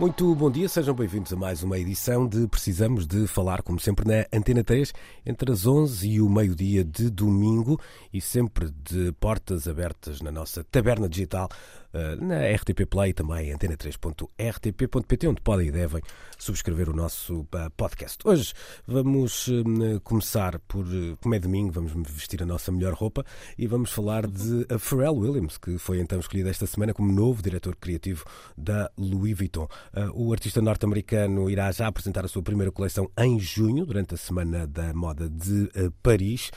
Muito bom dia, sejam bem-vindos a mais uma edição de Precisamos de Falar, como sempre na Antena 3, entre as 11 e o meio-dia de domingo e sempre de portas abertas na nossa taberna digital, na RTP Play também, antena3.rtp.pt, onde podem e devem subscrever o nosso eh, podcast. Hoje vamos eh, começar por, como é domingo, vamos vestir a nossa melhor roupa e vamos falar de Pharrell Williams, que foi então escolhido esta semana como novo diretor criativo da Louis Vuitton. O artista norte-americano irá já apresentar a sua primeira coleção em junho, durante a Semana da Moda de Paris,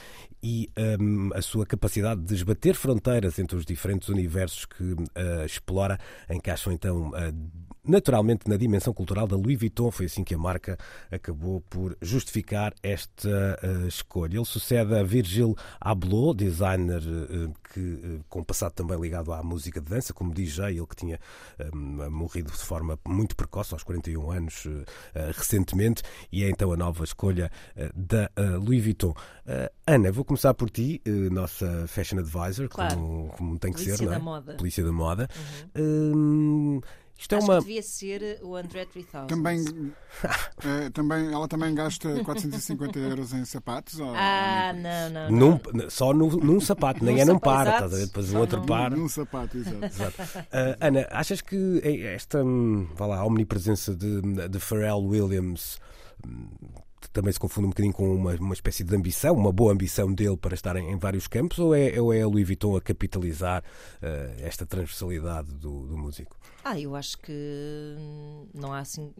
e um, a sua capacidade de esbater fronteiras entre os diferentes universos que uh, explora encaixam então uh, naturalmente na dimensão cultural da Louis Vuitton. Foi assim que a marca acabou por justificar esta uh, escolha. Ele sucede a Virgil Abloh, designer uh, que, uh, com passado também ligado à música de dança, como DJ, ele que tinha morrido de forma muito precoce, aos 41 anos, recentemente, e é então a nova escolha da Louis Vuitton. Ana, vou começar por ti, nossa fashion advisor, claro. como, como, tem que Polícia ser, não é? da moda. Polícia da moda. Uhum. Isto é Acho uma. que devia ser o André 3000. Também, eh, também, ela também gasta 450 euros em sapatos? Ou, Ah, ou não, não. Num, só no, num sapato, nem Num é num par, exato. estás a ver? Depois o outro num- par. Num sapato, exato. Exato. Ah, Ana, achas que esta hum, vá lá, omnipresença de, de Pharrell Williams hum, também se confunde um bocadinho com uma, uma espécie de ambição, uma boa ambição dele para estar em, em vários campos, ou é, ou é a Louis Vuitton a capitalizar ah, esta transversalidade do, do músico? Ah, eu acho que não há assim.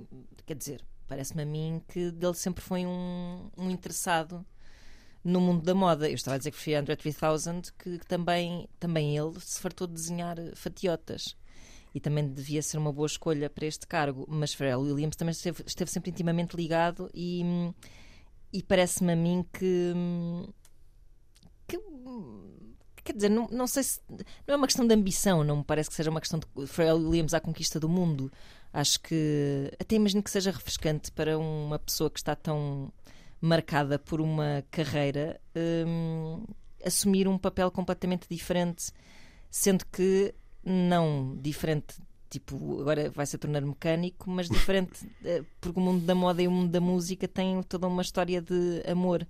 Quer dizer, parece-me a mim que dele sempre foi um, um interessado no mundo da moda. Eu estava a dizer que foi André 3000, que, que também, também ele se fartou de desenhar fatiotas. E também devia ser uma boa escolha para este cargo. Mas Pharrell Williams também esteve, esteve sempre intimamente ligado e, e parece-me a mim que. que Quer dizer, não, não sei se. Não é uma questão de ambição, não me parece que seja uma questão de Pharrell Williams à conquista do mundo. Acho que. Até imagino que seja refrescante para uma pessoa que está tão marcada por uma carreira hum, assumir um papel completamente diferente, sendo que não diferente. Tipo, agora vai se tornar mecânico, mas diferente, eh, porque o mundo da moda e o mundo da música têm toda uma história de amor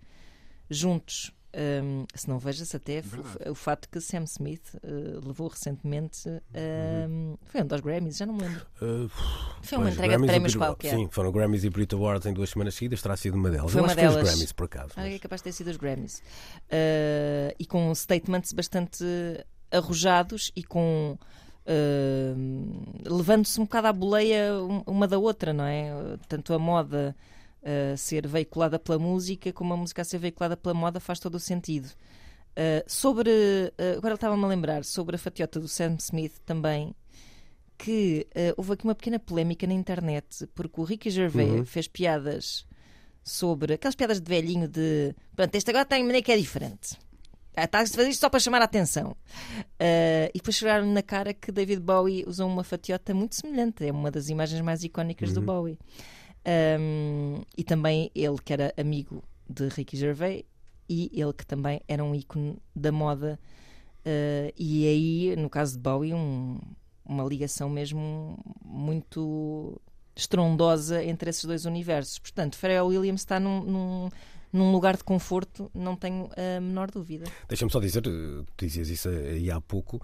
juntos. Um, se não veja-se até Verdade. o fato que Sam Smith uh, levou recentemente um, foi um dos Grammys, já não me lembro. Ah, Foi uma entrega de Grammys e prémios qualquer. Sim, foram Grammys e Brit Awards em duas semanas seguidas, terá sido uma delas. Foi Eu uma que foi os delas. Grammys, por acaso. Ah, mas- é capaz de ter sido os Grammys. Uh, e com statements bastante arrojados e com. uh, levando-se um bocado à boleia um- uma da outra, não é? Tanto a moda uh, ser veiculada pela música como a música a ser veiculada pela moda faz todo o sentido. Uh, sobre. uh, agora estava-me a lembrar sobre a fatiota do Sam Smith também. Que houve aqui uma pequena polémica na internet porque o Ricky Gervais Uhum. fez piadas sobre aquelas piadas de velhinho de pronto, este agora tem maneira que é diferente. Ah, Está a fazer isto só para chamar a atenção. Ah, e depois chegaram na cara que David Bowie usou uma fatiota muito semelhante. É uma das imagens mais icónicas do Bowie. Ahm, e também ele, que era amigo de Ricky Gervais, e ele que também era um ícone da moda. Ah, e aí, no caso de Bowie, um- uma ligação mesmo muito estrondosa entre esses dois universos. Portanto, Pharrell Williams está num, num, num lugar de conforto, não tenho a menor dúvida. Deixa-me só dizer, eh, tu dizias isso aí há pouco,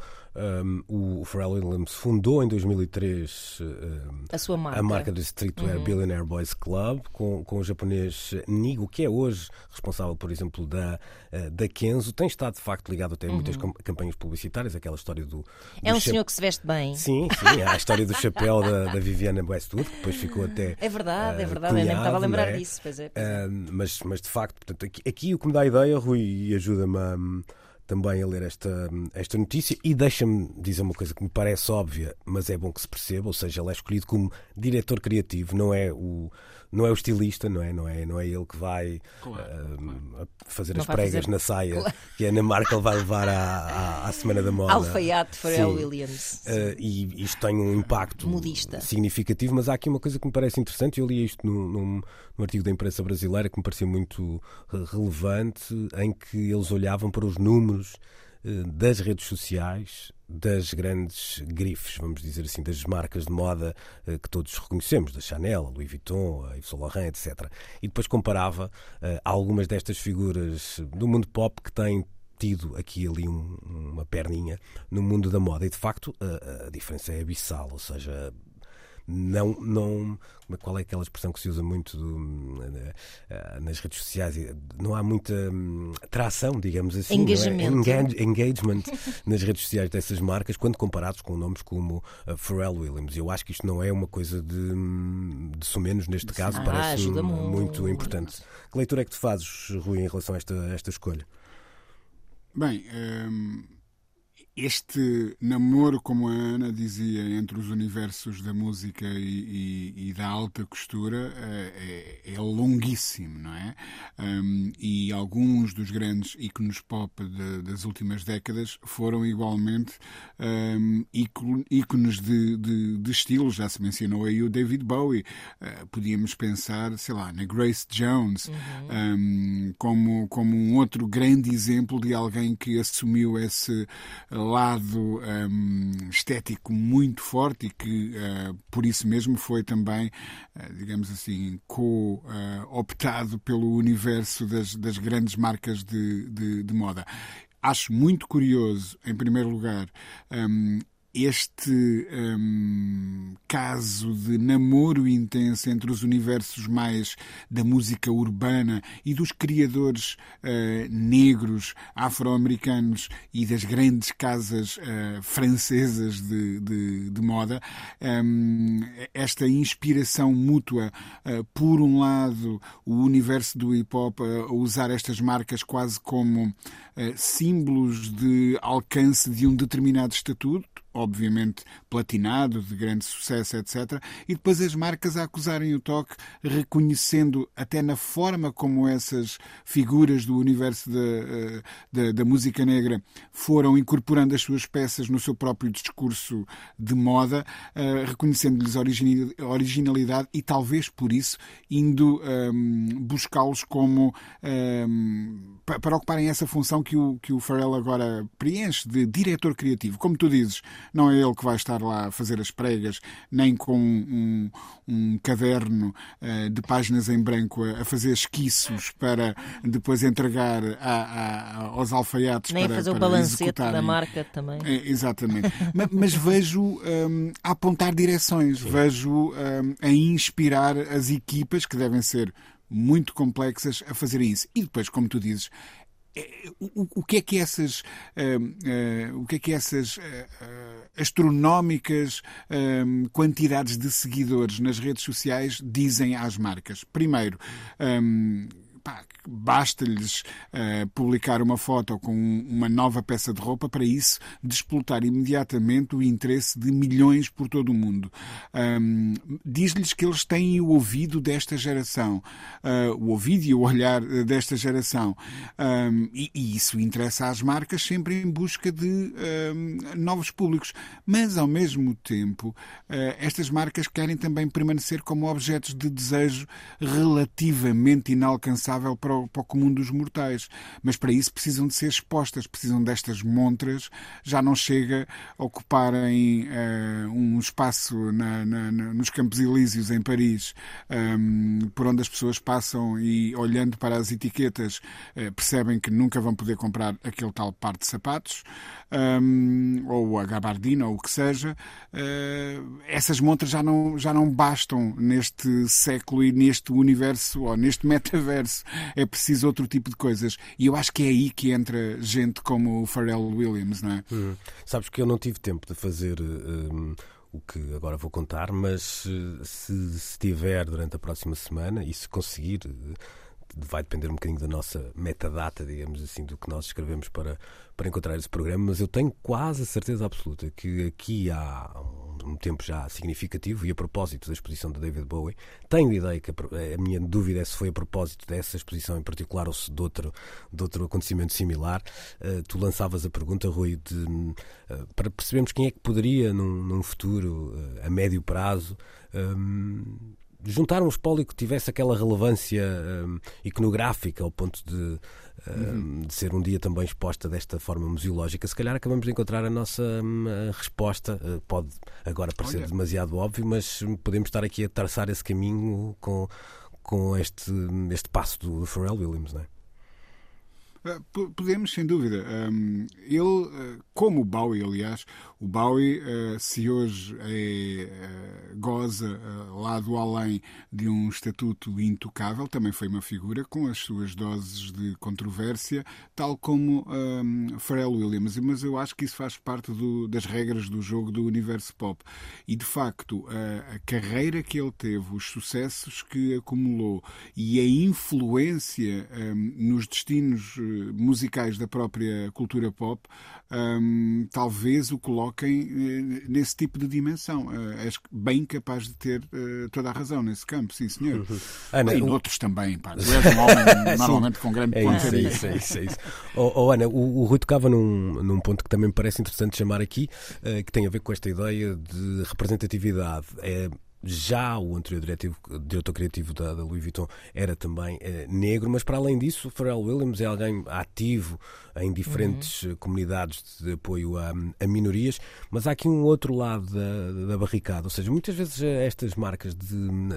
um, o Pharrell Williams fundou em 2003 um, A sua marca. a marca do Streetwear Uhum. Billionaire Boys Club com, com o japonês Nigo, que é hoje responsável, por exemplo, da, eh, da Kenzo. Tem estado, de facto, ligado até a muitas cam- campanhas publicitárias, aquela história do... Uhum. É do um cha- senhor que se veste bem. Sim, sim, há a história do chapéu da, da Viviana Westwood, que depois ficou até... É verdade, é eh, verdade. Eu nem estava a lembrar é? disso. Pois é, pois é. Ah, mas, mas de facto, portanto, aqui, aqui o que me dá a ideia, Rui, e ajuda-me a, também a ler esta, esta notícia. E deixa-me dizer uma coisa que me parece óbvia, mas é bom que se perceba, ou seja, ele é escolhido como diretor criativo, não é o não é o estilista, não é? Não é, não é ele que vai claro, uh, claro. fazer não as pregas fazer... na saia claro. que a Ana Markel vai levar à, à, à, Semana da Moda. Alfaiate Pharrell Williams. Uh, e isto tem um impacto Modista. significativo, mas há aqui uma coisa que me parece interessante. Eu li isto num, num, num artigo da imprensa brasileira que me parecia muito relevante, em que eles olhavam para os números uh, das redes sociais das grandes grifes, vamos dizer assim, das marcas de moda uh, que todos reconhecemos, da Chanel, a Louis Vuitton, a Yves Saint Laurent, etc. E depois comparava uh, algumas destas figuras do mundo pop que têm tido aqui ali um, uma perninha no mundo da moda. E de facto a diferença é abissal, ou seja, não, não, qual é aquela expressão que se usa muito do, eh, nas redes sociais? Não há muita hum, tração, digamos assim, engagement, é? engagement nas redes sociais dessas marcas, quando comparados com nomes como uh, Pharrell Williams. Eu acho que isto não é uma coisa de, hum, de sumenos neste caso, ah, parece muito, muito importante. Que leitura é que tu fazes, Rui, em relação a esta, a esta escolha? Bem, hum, este namoro, como a Ana dizia, entre os universos da música e, e, e da alta costura eh, é, é, longuíssimo, não é? Um, e alguns dos grandes ícones pop de, das últimas décadas foram igualmente um, ícones de, de, de, estilo. Já se mencionou aí o David Bowie. Uh, podíamos pensar, sei lá, na Grace Jones uhum. um, como, como um outro grande exemplo de alguém que assumiu esse lado um, estético muito forte e que, uh, por isso mesmo, foi também, uh, digamos assim, co-optado pelo universo das, das grandes marcas de, de, de, moda. Acho muito curioso, em primeiro lugar, um, este um, caso de namoro intenso entre os universos mais da música urbana e dos criadores uh, negros, afro-americanos e das grandes casas uh, francesas de, de, de moda, um, esta inspiração mútua, uh, por um lado, o universo do hip hop a usar estas marcas quase como símbolos de alcance de um determinado estatuto obviamente platinado, de grande sucesso, etc. E depois as marcas a acusarem o toque, reconhecendo até na forma como essas figuras do universo da, eh, da, da música negra foram incorporando as suas peças no seu próprio discurso de moda, uh, reconhecendo-lhes originalidade e talvez por isso indo um, ehm, buscá-los como um, ehm, para ocuparem essa função que o, que o Pharrell agora preenche de diretor criativo. Como tu dizes, não é ele que vai estar lá a fazer as pregas, nem com um, um caderno uh, de páginas em branco a, a, fazer esquiços para depois entregar a, a, aos alfaiates nem para, fazer para o balancete da marca também. É, exatamente. mas, mas, vejo um, a apontar direções, Sim. vejo um, a inspirar as equipas que devem ser muito complexas a fazerem isso. E depois, como tu dizes, o, o, que é que essas uh, uh, o que é que essas uh, astronómicas quantidades de seguidores nas redes sociais dizem às marcas? Primeiro um, basta-lhes uh, publicar uma foto com uma nova peça de roupa para isso desplotar imediatamente o interesse de milhões por todo o mundo. Um, Diz-lhes que eles têm o ouvido desta geração, uh, o ouvido e o olhar desta geração. Um, e, e, isso interessa às marcas sempre em busca de um, novos públicos. Mas, ao mesmo tempo, uh, estas marcas querem também permanecer como objetos de desejo relativamente inalcançável para o, para o comum dos mortais. Mas para isso precisam de ser expostas, precisam destas montras. Já não chega a ocuparem uh, um espaço na, na, nos Campos Elíseos, em Paris, um, ehm, por onde as pessoas passam e, olhando para as etiquetas, uh, percebem que nunca vão poder comprar aquele tal par de sapatos, um, ehm, ou a gabardina, ou o que seja. Uh, essas montras já não, já não bastam neste século e neste universo, ou neste metaverso é preciso outro tipo de coisas. E eu acho que é aí que entra gente como o Pharrell Williams, não é? Hum. Sabes que eu não tive tempo de fazer. Um o que agora vou contar, mas se, se tiver durante a próxima semana e se conseguir vai depender um bocadinho da nossa metadata, digamos assim, do que nós escrevemos para, para encontrar esse programa, mas eu tenho quase a certeza absoluta que aqui há um tempo já significativo e a propósito da exposição de David Bowie, tenho ideia que a, a minha dúvida é se foi a propósito dessa exposição em particular ou se de outro, de outro acontecimento similar. Uh, tu lançavas a pergunta, Rui, de, uh, para percebermos quem é que poderia, num, num futuro, uh, a médio prazo, um, juntar um espólio que tivesse aquela relevância um, iconográfica ao ponto de, um, uhum. de, ser um dia também exposta desta forma museológica, se calhar acabamos de encontrar a nossa um, a resposta. Uh, pode agora parecer Olha. demasiado óbvio, mas podemos estar aqui a traçar esse caminho com, com este, este passo do Pharrell Williams, não é? Eh, podemos, sem dúvida. Ele, eh, como o Bowie, aliás, o Bowie, eh, se hoje é, goza lá do além de um estatuto intocável, também foi uma figura com as suas doses de controvérsia, tal como um, Pharrell Williams. Mas eu acho que isso faz parte do, das regras do jogo do universo pop. E, de facto, a, a carreira que ele teve, os sucessos que acumulou e a influência um, nos destinos musicais da própria cultura pop um, talvez o coloquem uh, nesse tipo de dimensão. Uh, és bem capaz de ter uh, toda a razão nesse campo, sim senhor. Uhum. Ana, e noutros também. Pá. Tu és um homem normalmente com grande é isso, é isso, é isso, é isso. Oh, oh, Ana, o, o Rui tocava num, num ponto que também me parece interessante chamar aqui, que tem a ver com esta ideia de representatividade. É, já o anterior diretivo, diretor criativo da, da Louis Vuitton era também eh, negro, mas para além disso, o Pharrell Williams é alguém ativo em diferentes uhum. comunidades de apoio a, a, minorias, mas há aqui um outro lado da, da barricada, ou seja, muitas vezes eh, estas marcas de,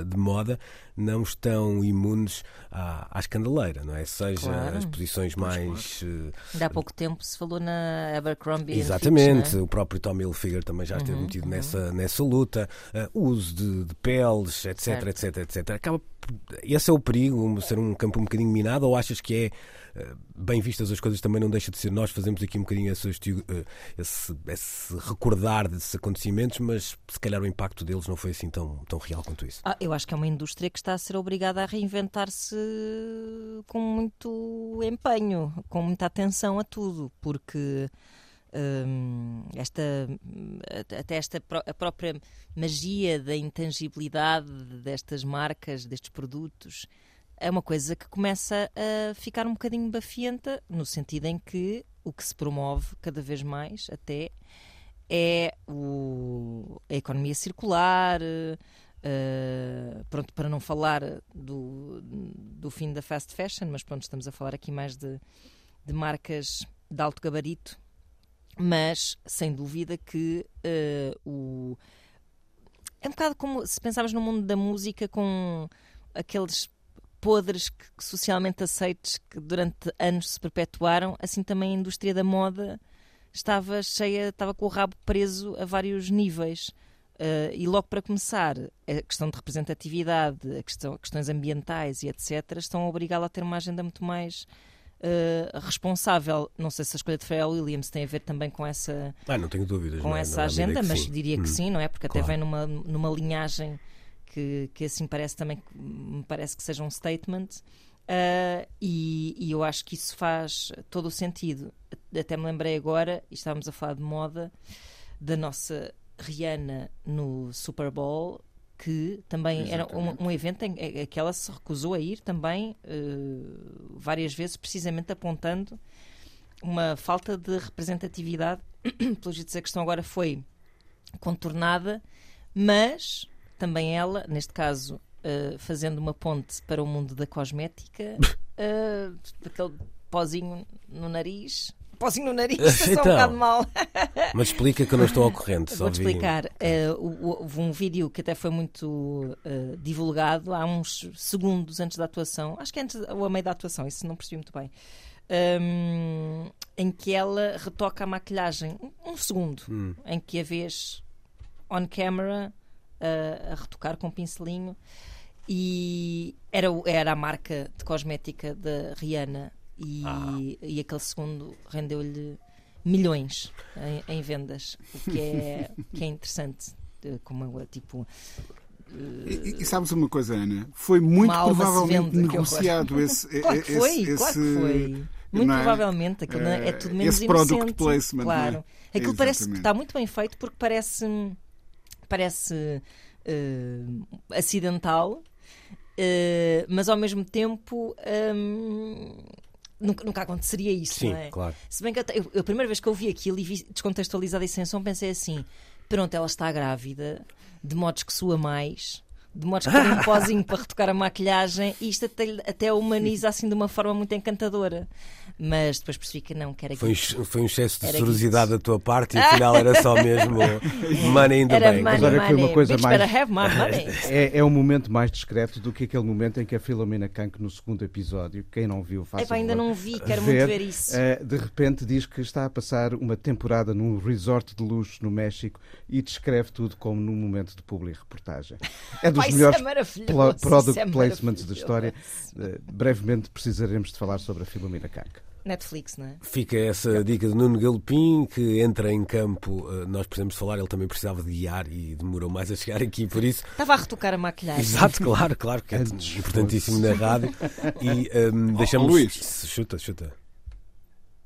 de moda não estão imunes à, à escandaleira, não é? Seja claro. as posições mais. Claro. Uh, há pouco tempo se falou na Abercrombie. Exatamente, Fitch, é? o próprio Tommy Hilfiger também já esteve uhum, metido uhum. nessa, nessa luta, uh, o uso de, de peles, etc, certo. etc, etc. Acaba esse é o perigo, ser um campo um bocadinho minado, ou achas que é eh, bem vistas as coisas também não deixa de ser nós fazemos aqui um bocadinho esse, eh, esse, esse recordar desses acontecimentos, mas se calhar o impacto deles não foi assim tão, tão real quanto isso. Ah, eu acho que é uma indústria que está a ser obrigada a reinventar-se com muito empenho, com muita atenção a tudo, porque esta, até esta a própria magia da intangibilidade destas marcas, destes produtos, é uma coisa que começa a ficar um bocadinho bafienta, no sentido em que o que se promove cada vez mais até é o, a economia circular, uh, pronto, para não falar do, do fim da fast fashion, mas pronto, estamos a falar aqui mais de, de marcas de alto gabarito mas sem dúvida que uh, o é um bocado como se pensarmos no mundo da música com aqueles podres que, que socialmente aceites que durante anos se perpetuaram, assim também a indústria da moda estava cheia, estava com o rabo preso a vários níveis. Uh, e logo para começar, a questão de representatividade, a questão, questões ambientais e etc., estão a obrigá-la a ter uma agenda muito mais uh, responsável. Não sei se a escolha de Pharrell Williams tem a ver também com essa, ah, não tenho dúvidas, com é? essa agenda, mas sim. diria que hum. sim, não é? Porque claro. até vem numa, numa linhagem que, que assim parece também me parece que seja um statement. Uh, e, e, eu acho que isso faz todo o sentido. Até me lembrei agora, e estávamos a falar de moda, da nossa Rihanna no Super Bowl, que também Exatamente. era um, um, evento em, em, que ela se recusou a ir também uh, várias vezes, precisamente apontando uma falta de representatividade. Pelos dizer, a questão agora foi contornada, mas também ela, neste caso, uh, fazendo uma ponte para o mundo da cosmética, uh, aquele pozinho no nariz, pozinho no nariz, então, um bocado mal. mas explica que eu não estou ao corrente. Vou-te explicar. Uh, houve um vídeo que até foi muito uh, divulgado há uns segundos antes da atuação, acho que antes ou a meio da atuação, isso não percebi muito bem. Um, em que ela retoca a maquilhagem, um segundo, hum. em que a vês on camera a, a retocar com um pincelinho e era, era a marca de cosmética da Rihanna e, ah. e aquele segundo rendeu-lhe milhões em, em, vendas, o que é, que é interessante. Como tipo, E, e sabes uma coisa, Ana? Foi muito provavelmente vende, negociado esse. Claro que foi, esse, claro que foi. Muito é? provavelmente, aquilo é, é Eh, tudo menos esse product inocente. placement, claro. não é? Aquilo parece que está muito bem feito porque parece, parece eh, acidental, eh, mas ao mesmo tempo hum, nunca, nunca aconteceria isso, Sim, não é? claro. Se bem que eu, eu- a primeira vez que eu vi aquilo e vi descontextualizado e sem som, pensei assim: pronto, ela está grávida, de modos que sua mais. De modos que tem um pozinho para retocar a maquilhagem e isto até, até humaniza assim de uma forma muito encantadora. Mas depois percebi que não, que era Foi um, foi um excesso de sorosidade da tua parte e afinal era só mesmo money in the Era bank. money, Mas olha que foi uma money. coisa Bitch mais- better have my money. É, é um momento mais discreto do que aquele momento em que a Filomena Kank, no segundo episódio, quem não viu, faça Epá, ainda não vi, quero ver, muito ver isso. eh, de repente diz que está a passar uma temporada num resort de luxo no México e descreve tudo como num momento de publi reportagem. É dos melhores é isso product é placements da história. Eh, brevemente precisaremos de falar sobre a Filomena Kank. Netflix, não é? Fica essa dica de Nuno Galopim, que entra em campo, eh, nós precisamos falar, ele também precisava de guiar e demorou mais a chegar aqui, por isso. Estava a retocar a maquilhagem. Exato, claro, claro, que é importantíssimo na rádio. E ehm, deixamos. Luís. Chuta, chuta.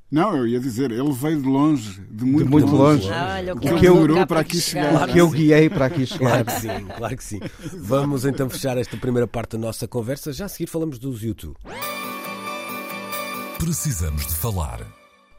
Não, eu ia dizer, ele veio de longe, de muito, muito longe. Ah, olha, o que levou demorou para aqui chegar. Claro que eu guiei para aqui chegar. Claro que sim, claro que sim. Vamos então fechar esta primeira parte da nossa conversa. Já a seguir falamos dos YouTube. Precisamos de falar.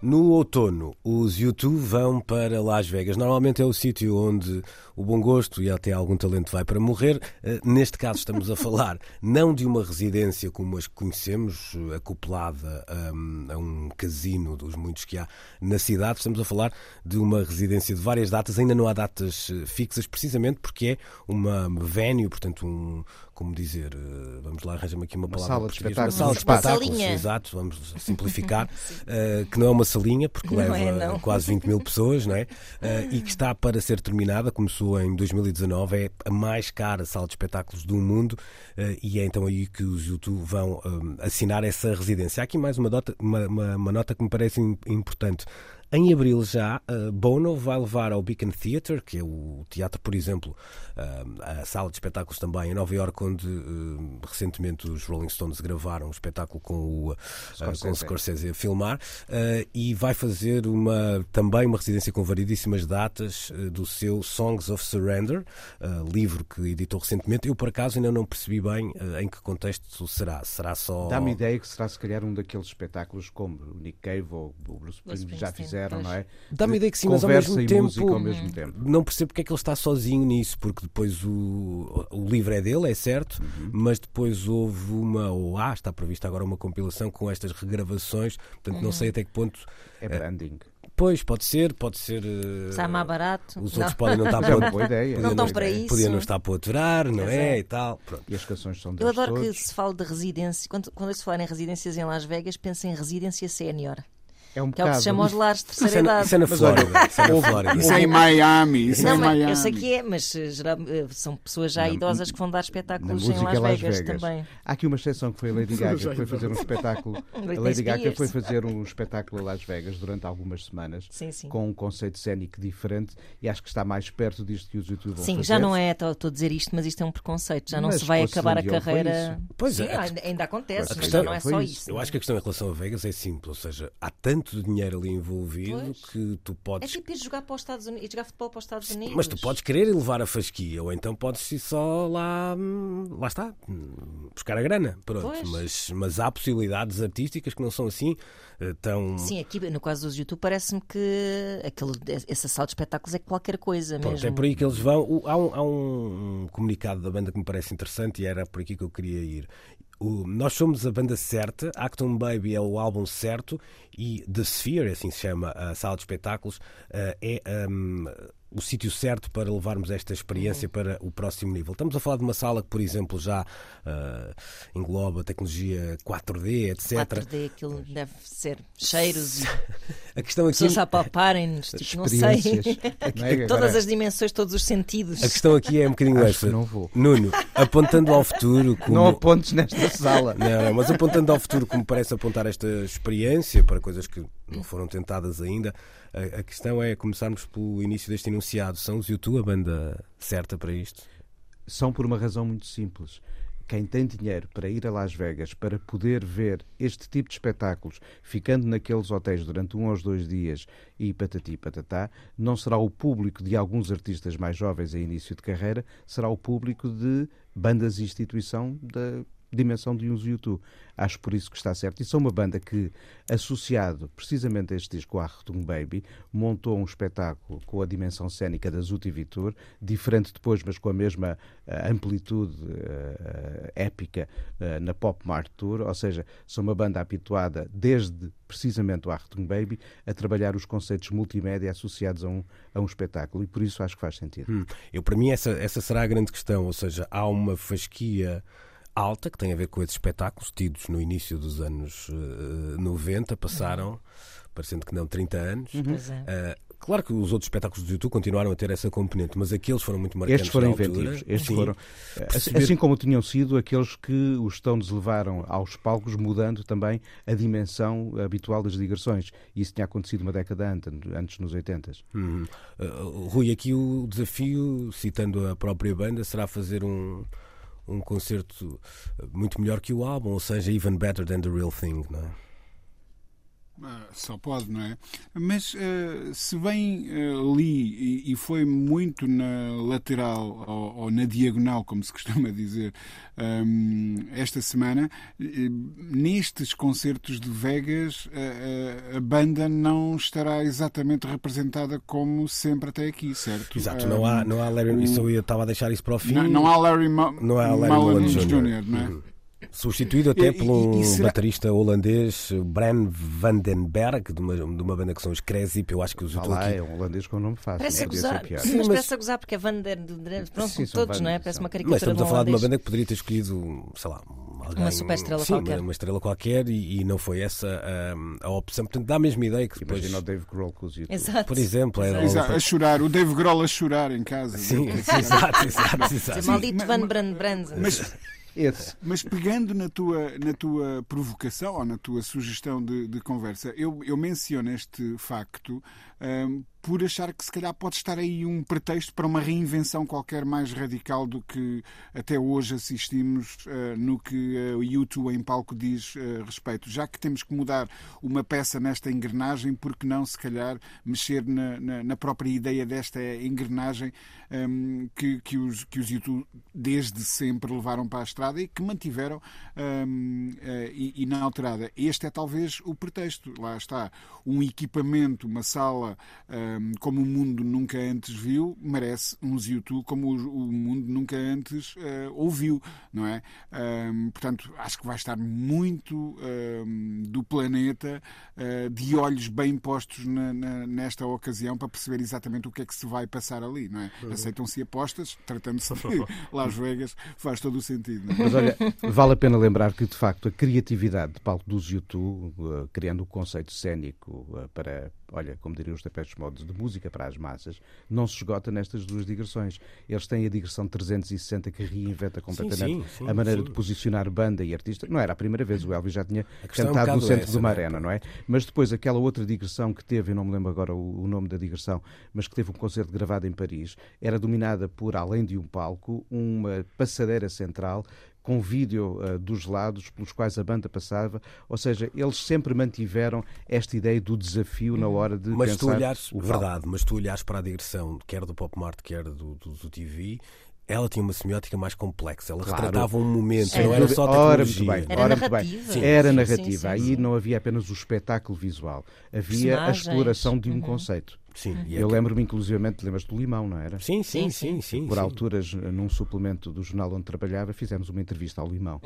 No outono, os YouTube vão para Las Vegas. Normalmente é o sítio onde o bom gosto e até algum talento vai para morrer. Eh, Neste caso, estamos a falar não de uma residência como as que conhecemos, eh, acoplada hum, a um casino dos muitos que há na cidade. Estamos a falar de uma residência de várias datas. Ainda não há datas eh, fixas, precisamente porque é uma venue, portanto, um. Como dizer, vamos lá, arranja-me aqui uma, palavra sala de portuguesa. Uma espetáculos. sala de Uma espetáculos, salinha. exato, vamos simplificar, eh, que não é uma salinha, porque Não leva é, quase 20 mil pessoas, não é? Eh, e que está para ser terminada, começou em 2019, é a mais cara sala de espetáculos do mundo eh, e é então aí que os YouTube vão eh, assinar essa residência. Há aqui mais uma nota, uma, uma- uma nota que me parece im- importante. Em abril já, eh, Bono vai levar ao Beacon Theatre, que é o teatro, por exemplo, eh, a sala de espetáculos também em Nova Iorque, onde eh, recentemente os Rolling Stones gravaram um espetáculo com o, eh, com o Scorsese. Scorsese a filmar, e vai fazer uma, também uma residência com variedíssimas datas do seu Songs of Surrender, livro que editou recentemente. Eu, por acaso, ainda não percebi bem em que contexto será. Será só. Dá-me ideia que será se calhar um daqueles espetáculos como o Nick Cave ou o Bruce Springsteen já Springsteen, fizeram, não é? Dá-me De ideia que sim, mas ao mesmo tempo- música ao mesmo tempo. Não percebo porque é que ele está sozinho nisso, porque depois o, o livro é dele, é certo, Uhum. mas depois houve uma, ou há, está prevista agora uma compilação com estas regravações, portanto não sei até que ponto. É branding. Pois, pode ser, pode ser. eh, Sai mais barato. Os Não. outros podem não estar é uma para boa ideia. podia Não estão não- para isso. Podia não estar para aturar, não é? é. E tal. Pronto. E as canções são Eu adoro que todos. se fale de residência. Quando, quando se falar em residências em Las Vegas, pensa em residência sénior. É um Que é o que se chama os lares de Isso terceira é, na, idade. isso é na Flórida. Isso é na Flórida. Isso é em Miami. Isso é Não, em mas Miami. eu sei que é, mas eh, geral- eh, são pessoas já Na- idosas que vão dar Na espetáculos em música Las Las Vegas, Vegas. também. Há aqui uma exceção que foi a Lady Gaga, que foi fazer um espetáculo. A Lady Gaga foi fazer um espetáculo a Las Vegas durante algumas semanas. Sim, sim. Com um conceito cénico diferente e acho que está mais perto disto que os YouTube vão Sim, fazer. já não é, estou a dizer isto, mas isto é um preconceito. Já não Mas se vai acabar a carreira. Pois Sim, é, ainda, acontece, mas não é só isso. isso. Eu acho que a questão em relação a Vegas é simples, ou seja, há tanto dinheiro ali envolvido Pois. que tu É podes. tipo ir jogar para os Estados Unidos, ir jogar futebol para os Estados Unidos. Mas tu podes querer levar a fasquia, ou então podes ir só lá. Lá está, buscar a grana. Pronto. Pois. Mas, mas há possibilidades artísticas que não são assim eh, tão. Sim, aqui no caso dos YouTube parece-me que aquele, essa sala de espetáculos é qualquer coisa Pronto, mesmo. é por aí que eles vão. Há, um, há um comunicado da banda que me parece interessante e era por aqui que eu queria ir. O- nós somos a banda certa, Acton Baby é o álbum certo e The Sphere, assim se chama a sala de espetáculos, eh, é hum, o sítio certo para levarmos esta experiência para o próximo nível. Estamos a falar de uma sala que, por exemplo, já eh, engloba tecnologia 4D, etc. 4D, aquilo deve ser cheiros e A questão aqui. pessoas a palparem-nos, tipo, não sei. É? Todas as dimensões, todos os sentidos. A questão aqui é um bocadinho Acho esta. não vou. Nuno, apontando ao futuro, como... Não apontes nesta sala. Não, mas apontando ao futuro, como parece apontar esta experiência para coisas que não foram tentadas ainda, a, a questão é começarmos pelo início deste enunciado. São os YouTube a banda certa para isto? são por uma razão muito simples quem tem dinheiro para ir a Las Vegas para poder ver este tipo de espetáculos, ficando naqueles hotéis durante um ou dois dias e patati patatá, não será o público de alguns artistas mais jovens a início de carreira, será o público de bandas de instituição da dimensão de uns YouTube. Acho por isso que está certo. E são uma banda que, associado precisamente a este disco, Artung Baby, montou um espetáculo com a dimensão cénica da Zuti Vitor, diferente depois, mas com a mesma uh, amplitude uh, épica uh, na Pop Mart Tour. Ou seja, são uma banda habituada, desde precisamente o Artung Baby, a trabalhar os conceitos multimédia associados a um, a um espetáculo. E por isso acho que faz sentido. Hum. Eu, para mim, essa, essa será a grande questão. Ou seja, há uma fasquia alta, que tem a ver com esses espetáculos tidos no início dos anos uh, 90, passaram, uhum. parecendo que não, 30 anos. Uhum. Uh, claro que os outros espetáculos do YouTube continuaram a ter essa componente, mas aqueles foram muito marcantes. Estes foram inventivos. Estes Sim. foram, assim, assim, como tinham sido aqueles que os Stones levaram aos palcos, mudando também a dimensão habitual das digressões. E isso tinha acontecido uma década antes, antes nos 80. Uhum. Uh, Rui, aqui o desafio, citando a própria banda, será fazer um um concerto muito melhor que o álbum, ou seja, even better than the real thing, não é? Ah, só pode, não é? Mas uh, se bem uh, li e, e, foi muito na lateral ou, ou, na diagonal, como se costuma dizer, um, esta semana, nestes concertos de Vegas, a, a, banda não estará exatamente representada como sempre até aqui, certo? Exato, um, não há, não há Larry, isso eu estava a deixar isso para o fim. Não, não há Larry, Ma não há Larry Mullen Jr., não é? Uhum. Substituído até por um será... baterista holandês, Bran Vandenberg, de uma, de uma banda que são os Cresip. Eu acho que os ah, lá, aqui. É um holandês com um nome fácil. Parece a gozar. Sim, mas, parece a gozar porque é Vander. Pronto, sim, todos, não é? Parece uma caricatura. Mas estamos a falar de uma banda que poderia ter escolhido, sei lá, alguém, uma super estrela sim, qualquer. Uma, uma estrela qualquer e, e, não foi essa a, a opção. Portanto, dá a mesma ideia que depois. Imagina o Dave Grohl com os YouTube. Exato. Por exemplo, era exato. a chorar, o Dave Grohl a chorar em casa. Sim, exato, exato. exato. Maldito Van Brand Brand. Mas esse. Mas pegando na tua, na tua provocação ou na tua sugestão de, de conversa, eu, eu menciono este facto por achar que se calhar pode estar aí um pretexto para uma reinvenção qualquer mais radical do que até hoje assistimos uh, no que uh, o YouTube em palco diz uh, respeito. Já que temos que mudar uma peça nesta engrenagem, por que não, se calhar, mexer na, na, na própria ideia desta engrenagem um, que, que, os, que os YouTube desde sempre levaram para a estrada e que mantiveram um, e, e na alterada. Este é talvez o pretexto. Lá está. Um equipamento, uma sala como o mundo nunca antes viu, merece uns YouTube como o, mundo nunca antes uh, ouviu, não é? portanto, acho que vai estar muito do planeta uh, de olhos bem postos na, na, nesta ocasião para perceber exatamente o que é que se vai passar ali, não é? Uhum. Aceitam-se apostas, tratando-se de Las Vegas, faz todo o sentido. É? Mas olha, vale a pena lembrar que de facto a criatividade de palco dos YouTube, uh, criando o conceito cénico para, olha, como diriam os tapés modos de música para as massas, não se esgota nestas duas digressões. Eles têm a digressão 360 que reinventa completamente sim, sim, sim, a maneira de posicionar banda e artista. Não era a primeira vez, o Elvis já tinha cantado é um no centro essa, de uma né? arena, não é? Mas depois aquela outra digressão que teve, eu não me lembro agora o, o nome da digressão, mas que teve um concerto gravado em Paris, era dominada por, além de um palco, uma passadeira central com vídeo uh, dos lados pelos quais a banda passava, ou seja, eles sempre mantiveram esta ideia do desafio na hora de mas pensar tu olhares, o verdade, mas tu olhares para a digressão, quer do Pop Mart, quer do, do, do TV, ela tinha uma semiótica mais complexa. Ela claro. retratava um momento, não era só tecnologia. Ora, muito bem. Era narrativa. Sim. Era narrativa. Sim, sim, Aí não havia apenas o espetáculo visual. Havia a exploração de um uhum. conceito. Sim. Eu lembro-me, inclusivamente, lembras do Limão, não era? Sim, sim, sim. sim, Por alturas, num suplemento do jornal onde trabalhava, fizemos uma entrevista ao Limão.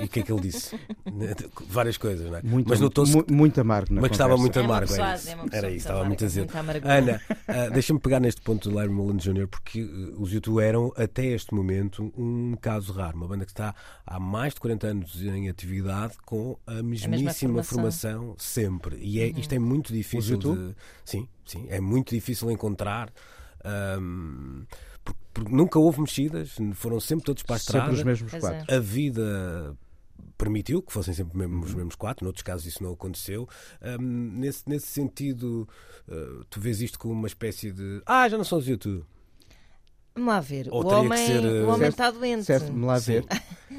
e o que é que ele disse? Várias coisas, não é? Muito, mas notou muito amargo na Mas estava muito é amargo. É era isso, estava muito azedo. Ana, uh, deixa-me pegar neste ponto do Larry Mullen Jr., porque uh, os YouTube eram, até este momento, um caso raro. Uma banda que está há mais de 40 anos em atividade com a mesmíssima a formação. formação. sempre. E é, uhum. isto é muito difícil de. Sim, Sim, é muito difícil encontrar. Um, porque, porque, nunca houve mexidas, foram sempre todos para a estrada. Sempre os mesmos quatro. A vida permitiu que fossem sempre mesmo, os mesmos quatro, noutros casos isso não aconteceu. Um, nesse, nesse sentido, uh, tu vês isto como uma espécie de. Ah, já não são os YouTube. Vamos lá ver. Ou o teria que homem, ser, eh, o homem certo- está doente. Certo, me lá ver.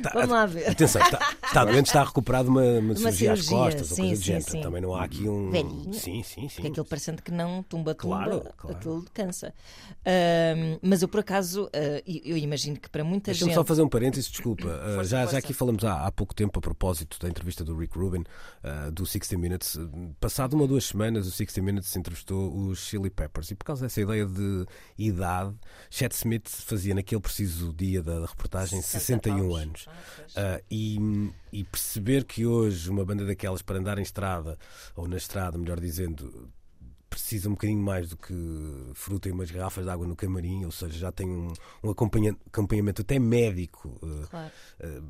Tá- Vamos lá ver. Atenção, está, está doente, está recuperado de uma, uma cirurgia, às costas ou sim, coisa do sim, género. sim. Também não há aqui um. Velhinho. Sim, sim, sim. Porque aquilo parecendo que não, tumba, tumba, Claro, claro. aquilo cansa. Ahm, mas eu, por acaso, ah, eu imagino que para muita Deixa-me gente. só fazer um parênteses, desculpa. Uh, já, já aqui falamos há, há pouco tempo a propósito da entrevista do Rick Rubin, uh, do 60 Minutes. Uh, Passado uma ou duas semanas, o 60 Minutes entrevistou os Chili Peppers e por causa dessa ideia de idade, Chet Smith fazia naquele preciso dia da reportagem 61 paus. anos. Ah. Uh, e, e perceber que hoje uma banda daquelas para andar em estrada, ou na estrada, melhor dizendo, precisa um bocadinho mais do que fruta e umas garrafas de água no camarim, ou seja, já tem um, um acompanha- acompanhamento até médico. uh, Claro. uh,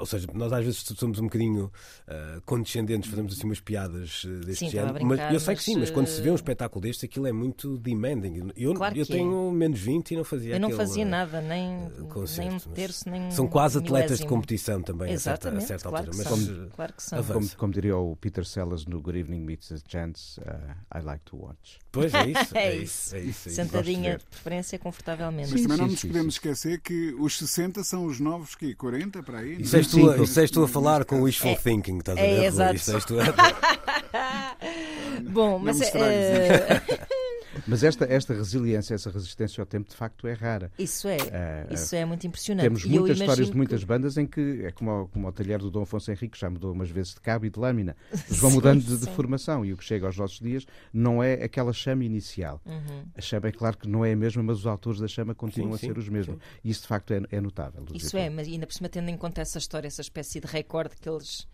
ou seja, nós às vezes somos um bocadinho uh, condescendentes, fazemos assim umas piadas uh, deste Sim, género. brincar, mas eu sei que sim, mas quando se vê um uh, espetáculo deste, aquilo é muito demanding. Eu, Claro eu é. tenho menos 20 e não fazia Eu não aquele, fazia nada, nem, uh, nem concerto, um terço, nem São quase um atletas de milésimo. competição também, a certa, a Exatamente, certa claro altura. que Mas são. uh, Claro que são. Como, como diria o Peter Sellers no Good Evening Meets the Gents, uh, I like to watch. Pois é isso, É é isso. isso. É isso, é isso. Sentadinha, de preferência, confortavelmente. Mas também não sim, nos sim, podemos esquecer que os 60 são os novos que 40 para aí. Isso é? és, tu, isso és tu a falar com wishful thinking, estás a é, ver? Rui? exato. Isso és tu a- Bom, Não mas Mas esta, esta resiliência, essa resistência ao tempo, de facto, é rara. isso é, Eh, isso é muito impressionante. Temos E muitas histórias de muitas que- bandas em que é como, ao- como o talher do Dom Afonso Henrique, já mudou umas vezes de cabo e de lâmina. Eles vão Sim, mudando de, de formação e o que chega aos nossos dias não é aquela chama inicial. Uhum. A chama é claro que não é a mesma, mas os autores da chama continuam Sim, a ser sim, os mesmos. E isso de facto é, é notável. Isso é, mas ainda por cima tendo em conta essa história, essa espécie de recorde que eles,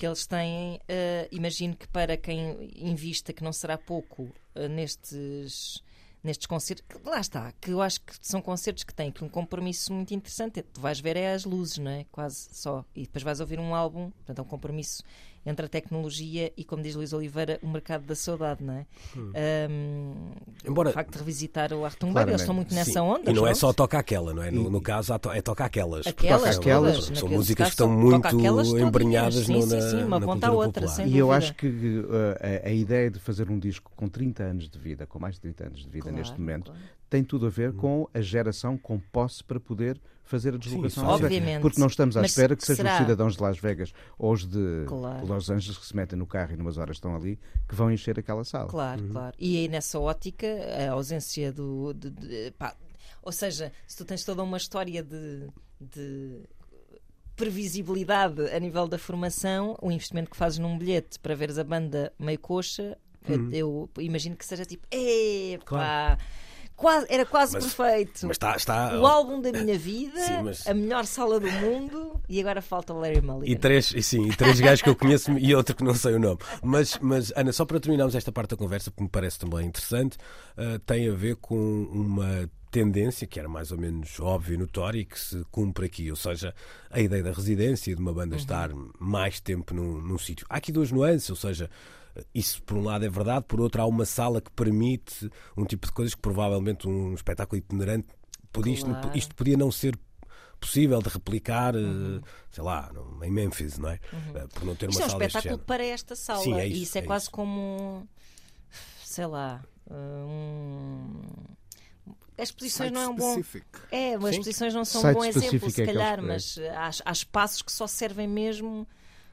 que eles têm, eh, imagino que para quem invista, que não será pouco eh, nestes, nestes concertos, que lá está, que eu acho que são concertos que têm aqui um compromisso muito interessante. Tu vais ver é as luzes, não é? Quase só. E depois vais ouvir um álbum, portanto é um compromisso entre a tecnologia e, como diz Luís Oliveira, o mercado da saudade, não é? Ahm, Embora- O facto de revisitar o Artung Claramente. eles estão muito nessa Sim, onda. E não é só toca aquela, não é? No, no caso, é toca aquelas. Aquelas, aquelas, todas, São músicas que estão muito embrenhadas sim, no- sim, na- sim, uma na ponta à outra, popular. sem E eu dúvida. acho que uh, a, a ideia de fazer um disco com 30 anos de vida, com mais de 30 anos de vida Claro, neste momento, claro. tem tudo a ver com a geração com posse para poder fazer a à faz série. Obviamente. Porque não estamos à Mas espera que sejam será- os cidadãos de Las Vegas ou os de Claro. Los Angeles que se metem no carro e numas horas estão ali que vão encher aquela sala. Claro, claro. E aí nessa ótica, a ausência do. de- de- pá, ou seja, se tu tens toda uma história de, de previsibilidade a nível da formação, o investimento que fazes num bilhete para veres a banda meio coxa, eu, eu imagino que seja tipo, epá, Claro. Quase, era quase Mas- perfeito. Mas está. está o álbum da minha vida, Sim, mas- a melhor sala do mundo, e agora falta o Larry Mulligan. E três, sim, e três gajos que eu conheço e outro que não sei o nome. Mas, mas Ana, só para terminarmos esta parte da conversa, porque me parece também interessante, ah, tem a ver com uma tendência que era mais ou menos óbvia e notória e que se cumpre aqui, ou seja, a ideia da residência, de uma banda estar mais tempo num, num sítio. Há aqui duas nuances, ou seja, isso por um lado é verdade, por outro há uma sala que permite um tipo de coisas que provavelmente um espetáculo itinerante podia, isto, Claro. isto podia não ser possível de replicar, eh, Uhum. sei lá, em Memphis, não é? Eh, Por não ter uma Isto é um sala deste espetáculo para esta sala. Sim, é e isso, isso é, é quase isso. como. Sei lá. Um... As exposições não é um bom. Specific. É, as Sim. exposições não são um Site bom exemplo, se é calhar, é. mas há, há espaços que só servem mesmo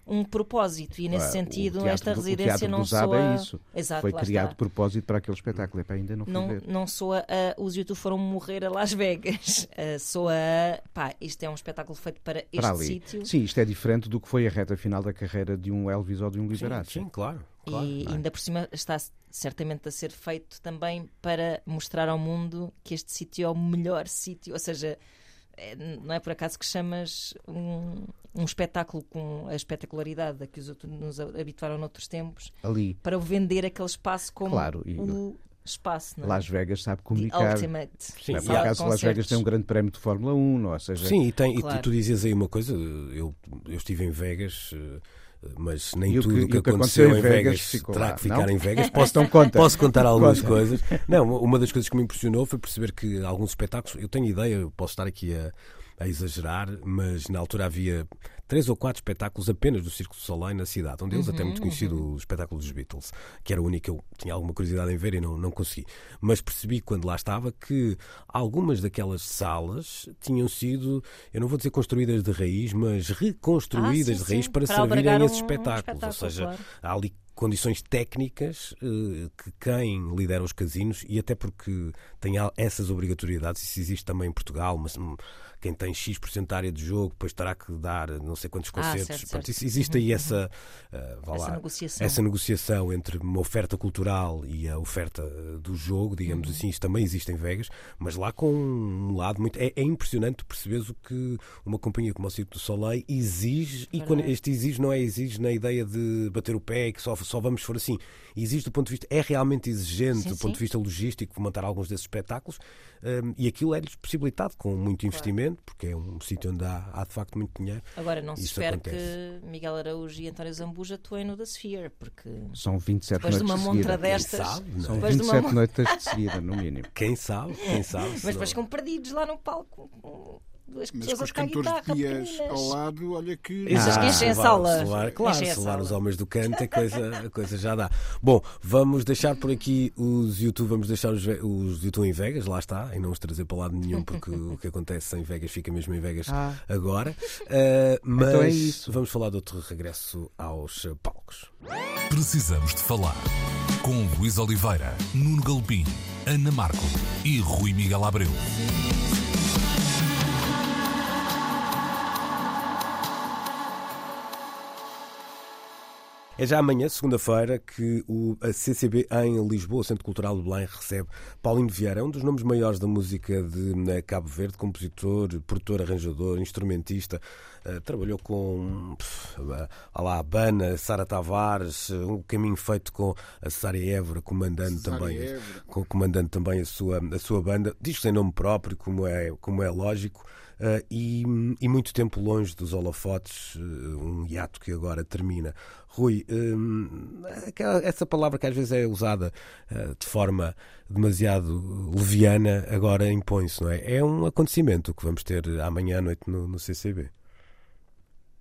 um propósito. E nesse Ah, sentido, teatro esta residência não Zab soa. é isso. Exato, Foi criado está. de propósito para aquele espetáculo. Epá, ainda não Não, ver. não soa a. Os YouTube foram morrer a Las Vegas. Ah, soa a. Pá, isto é um espetáculo feito para este Para ali. sítio. Sim, isto é diferente do que foi a reta final da carreira de um Elvis ou de um Sim, Liberace. sim, claro. claro. e é? ainda por cima está certamente a ser feito também para mostrar ao mundo que este sítio é o melhor sítio. Ou seja, é- não é por acaso que chamas um, um espetáculo com a espetacularidade a que os outros nos habituaram noutros tempos Ali, para vender aquele espaço como Claro, e- o espaço. Não é? Las Vegas sabe comunicar. Ultimate. Sim, Não é? Por acaso, Las Vegas tem um grande prémio de Fórmula 1, não é? ou seja, Sim, e, tem, e tu- Claro. tu, dizias aí uma coisa, eu, eu estive em Vegas, eh, mas nem E tudo que- o que, o que aconteceu em Vegas, Vegas ficou terá lá, que ficar não? em Vegas. Posso, então conta. Posso contar algumas Conta. coisas? Não, uma das coisas que me impressionou foi perceber que alguns espetáculos, eu tenho ideia, eu posso estar aqui a, a exagerar, mas na altura havia três ou quatro espetáculos apenas do Circo do Soleil na cidade. Um deles até muito conhecido, o espetáculo dos Beatles, que era o único que eu tinha alguma curiosidade em ver e não, não consegui. Mas percebi quando lá estava que algumas daquelas salas tinham sido, eu não vou dizer construídas de raiz, mas reconstruídas Ah, sim, de raiz sim, para, para servirem albergar esses um- um espetáculos. Ou espetáculo, seja, claro. há ali condições técnicas eh, que quem lidera os casinos e até porque tem essas obrigatoriedades, isso existe também em Portugal, mas hum, quem tem X área de jogo depois terá que dar não sei quantos Ah, concertos. certo, Portanto, certo. isso- existe aí essa, eh, vá Essa lá, negociação. essa negociação entre uma oferta cultural e a oferta eh, do jogo, digamos assim, isso também existe em Vegas, mas lá com um lado muito. É, é impressionante perceberes o que uma companhia como o Circo do Soleil exige, e quando este exige não é exige na ideia de bater o pé e que só, só vamos for assim. Exige do ponto de vista, é realmente exigente Sim, do ponto sim. de vista logístico montar alguns desses espetáculos hum, e aquilo é-lhes possibilitado com muito investimento, porque é um sítio onde há, há de facto muito dinheiro. Agora, não se Isso espera acontece. que Miguel Araújo e António Zambuja atuem no The Sphere, porque São 27 depois de noites uma de montra seguida. destas. sabe, não é? São depois de uma 27 noites de seguida, no mínimo. Quem sabe, quem sabe. Mas depois ficam perdidos lá no palco. Duas Mas pessoas com a os cantores de guitarra Dias pequeninas. ao lado, olha que. Essas Ah, que enchem a levar- sala. levar- claro, Enchem levar sala. os homens do canto, a coisa, a coisa já dá. Bom, vamos deixar por aqui os YouTube, vamos deixar os, os YouTube em Vegas, lá está, e não os trazer para lado nenhum, porque o que acontece em Vegas fica mesmo em Vegas Ah. agora. Uh, mas Então é isso. vamos falar de outro regresso aos palcos. Precisamos de falar com Luís Oliveira, Nuno Galpim, Ana Marco e Rui Miguel Abreu. É já amanhã, segunda-feira, que o, a CCB em Lisboa, Centro Cultural de Belém, recebe Paulinho Vieira, um dos nomes maiores da música de Cabo Verde, compositor, produtor, arranjador, instrumentista. eh, trabalhou com pff, a lá, a Bana, Sara Tavares, um caminho feito com a Cesária Évora, comandando também, Évora. com, comandando também a sua, a sua banda. Diz sem nome próprio, como é, como é lógico. Eh, e, e muito tempo longe dos holofotes, eh, um hiato que agora termina. Rui, aquela- essa palavra que às vezes é usada eh, de forma demasiado leviana, agora impõe-se, não é? É um acontecimento que vamos ter amanhã à noite no, no CCB.